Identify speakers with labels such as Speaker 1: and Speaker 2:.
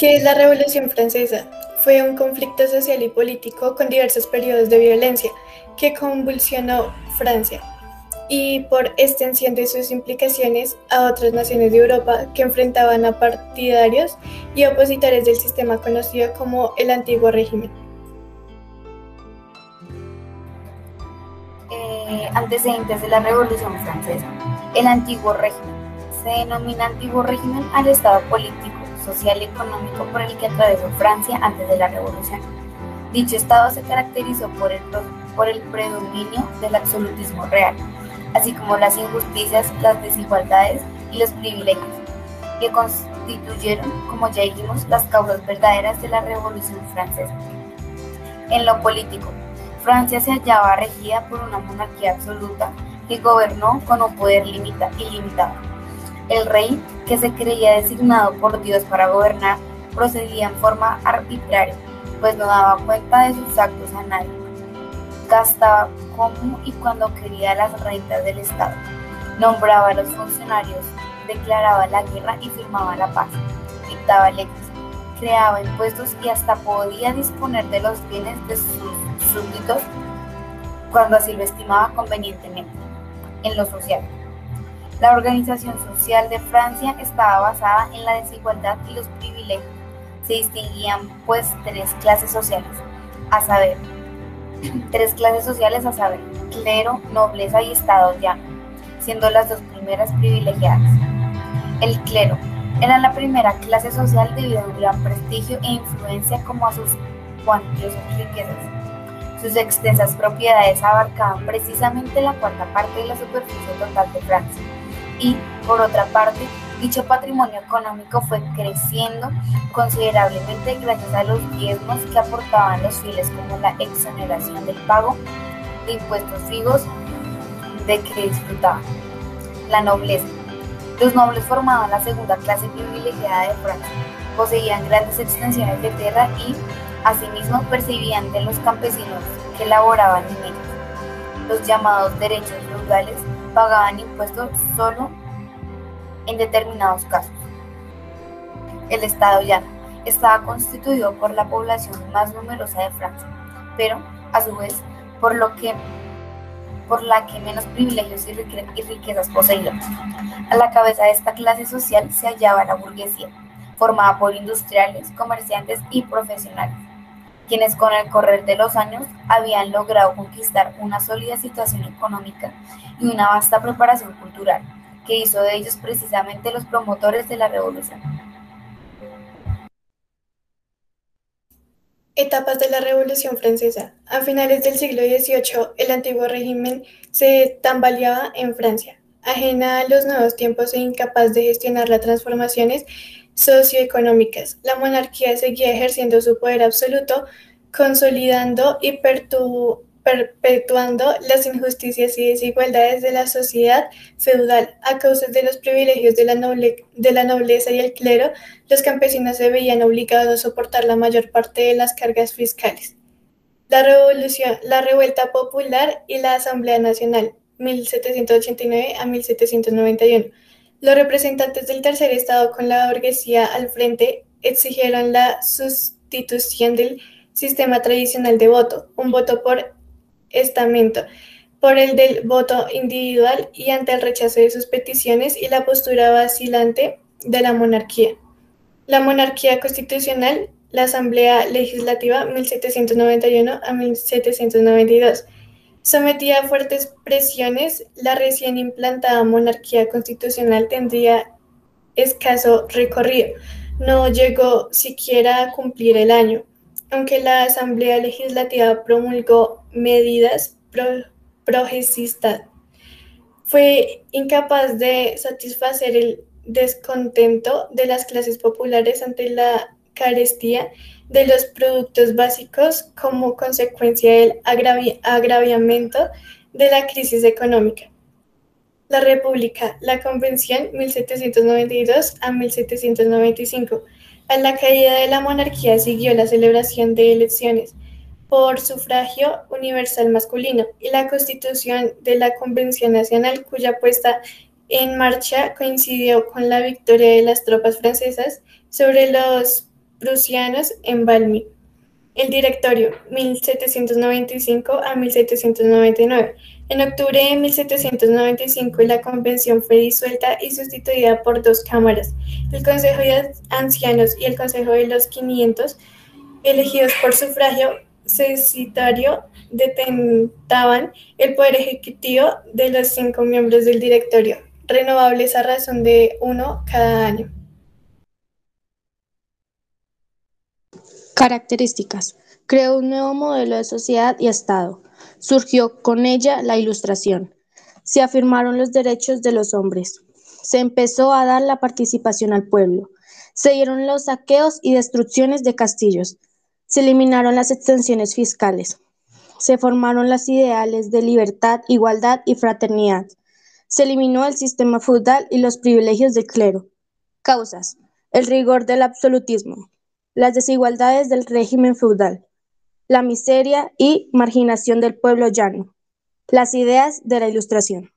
Speaker 1: ¿Qué es la Revolución Francesa? Fue un conflicto social y político con diversos periodos de violencia que convulsionó Francia y por extensión de sus implicaciones a otras naciones de Europa que enfrentaban a partidarios y opositores del sistema conocido como el antiguo régimen.
Speaker 2: Eh, antecedentes de la Revolución Francesa. El antiguo régimen. Se denomina antiguo régimen al estado político, social y económico por el que atravesó Francia antes de la Revolución. Dicho estado se caracterizó por el, por el predominio del absolutismo real, así como las injusticias, las desigualdades y los privilegios, que constituyeron, como ya dijimos, las causas verdaderas de la Revolución Francesa. En lo político, Francia se hallaba regida por una monarquía absoluta que gobernó con un poder limita ilimitado. El rey, que se creía designado por Dios para gobernar, procedía en forma arbitraria, pues no daba cuenta de sus actos a nadie gastaba como y cuando quería las rentas del Estado, nombraba a los funcionarios, declaraba la guerra y firmaba la paz, dictaba leyes, creaba impuestos y hasta podía disponer de los bienes de sus súbditos cuando así lo estimaba convenientemente. En lo social. La organización social de Francia estaba basada en la desigualdad y los privilegios. Se distinguían pues tres clases sociales, a saber, tres clases sociales a saber, clero, nobleza y estado llano, siendo las dos primeras privilegiadas. El clero era la primera clase social debido a un gran prestigio e influencia como a sus cuantiosas riquezas. Sus extensas propiedades abarcaban precisamente la cuarta parte de la superficie total de Francia y, por otra parte, Dicho patrimonio económico fue creciendo considerablemente gracias a los diezmos que aportaban los fieles como la exoneración del pago de impuestos fijos de que disfrutaban. La nobleza. Los nobles formaban la segunda clase privilegiada de Francia, poseían grandes extensiones de tierra y, asimismo, percibían de los campesinos que laboraban en ellos. Los llamados derechos feudales pagaban impuestos solo en determinados casos. El Estado llano estaba constituido por la población más numerosa de Francia, pero a su vez por lo que por la que menos privilegios y riquezas poseía. A la cabeza de esta clase social se hallaba la burguesía, formada por industriales, comerciantes y profesionales, quienes con el correr de los años habían logrado conquistar una sólida situación económica y una vasta preparación cultural que hizo de ellos precisamente los promotores de la revolución.
Speaker 1: Etapas de la Revolución Francesa. A finales del siglo XVIII, el antiguo régimen se tambaleaba en Francia, ajena a los nuevos tiempos e incapaz de gestionar las transformaciones socioeconómicas. La monarquía seguía ejerciendo su poder absoluto, consolidando y perpetuando las injusticias y desigualdades de la sociedad feudal. A causa de los privilegios de la, de la nobleza y el clero, los campesinos se veían obligados a soportar la mayor parte de las cargas fiscales. La revolución, la revuelta popular y la Asamblea Nacional, 1789 a 1791. Los representantes del tercer estado con la burguesía al frente exigieron la sustitución del sistema tradicional de voto, un voto por estamento por el del voto individual y ante el rechazo de sus peticiones y la postura vacilante de la monarquía. La monarquía constitucional, la Asamblea Legislativa 1791 a 1792. Sometida a fuertes presiones, la recién implantada monarquía constitucional tendría escaso recorrido. No llegó siquiera a cumplir el año aunque la Asamblea Legislativa promulgó medidas progresistas, fue incapaz de satisfacer el descontento de las clases populares ante la carestía de los productos básicos como consecuencia del agraviamiento de la crisis económica. La República, la Convención 1792 a 1795, a la caída de la monarquía siguió la celebración de elecciones por sufragio universal masculino y la constitución de la Convención Nacional, cuya puesta en marcha coincidió con la victoria de las tropas francesas sobre los prusianos en Valmy. El directorio, 1795 a 1799. En octubre de 1795 la convención fue disuelta y sustituida por dos cámaras, el Consejo de Ancianos y el Consejo de los 500, elegidos por sufragio cesitario, detentaban el poder ejecutivo de los cinco miembros del directorio, renovables a razón de uno cada año.
Speaker 3: Características. Creó un nuevo modelo de sociedad y Estado. Surgió con ella la Ilustración. Se afirmaron los derechos de los hombres. Se empezó a dar la participación al pueblo. Se dieron los saqueos y destrucciones de castillos. Se eliminaron las extensiones fiscales. Se formaron las ideales de libertad, igualdad y fraternidad. Se eliminó el sistema feudal y los privilegios del clero. Causas. El rigor del absolutismo las desigualdades del régimen feudal, la miseria y marginación del pueblo llano, las ideas de la Ilustración.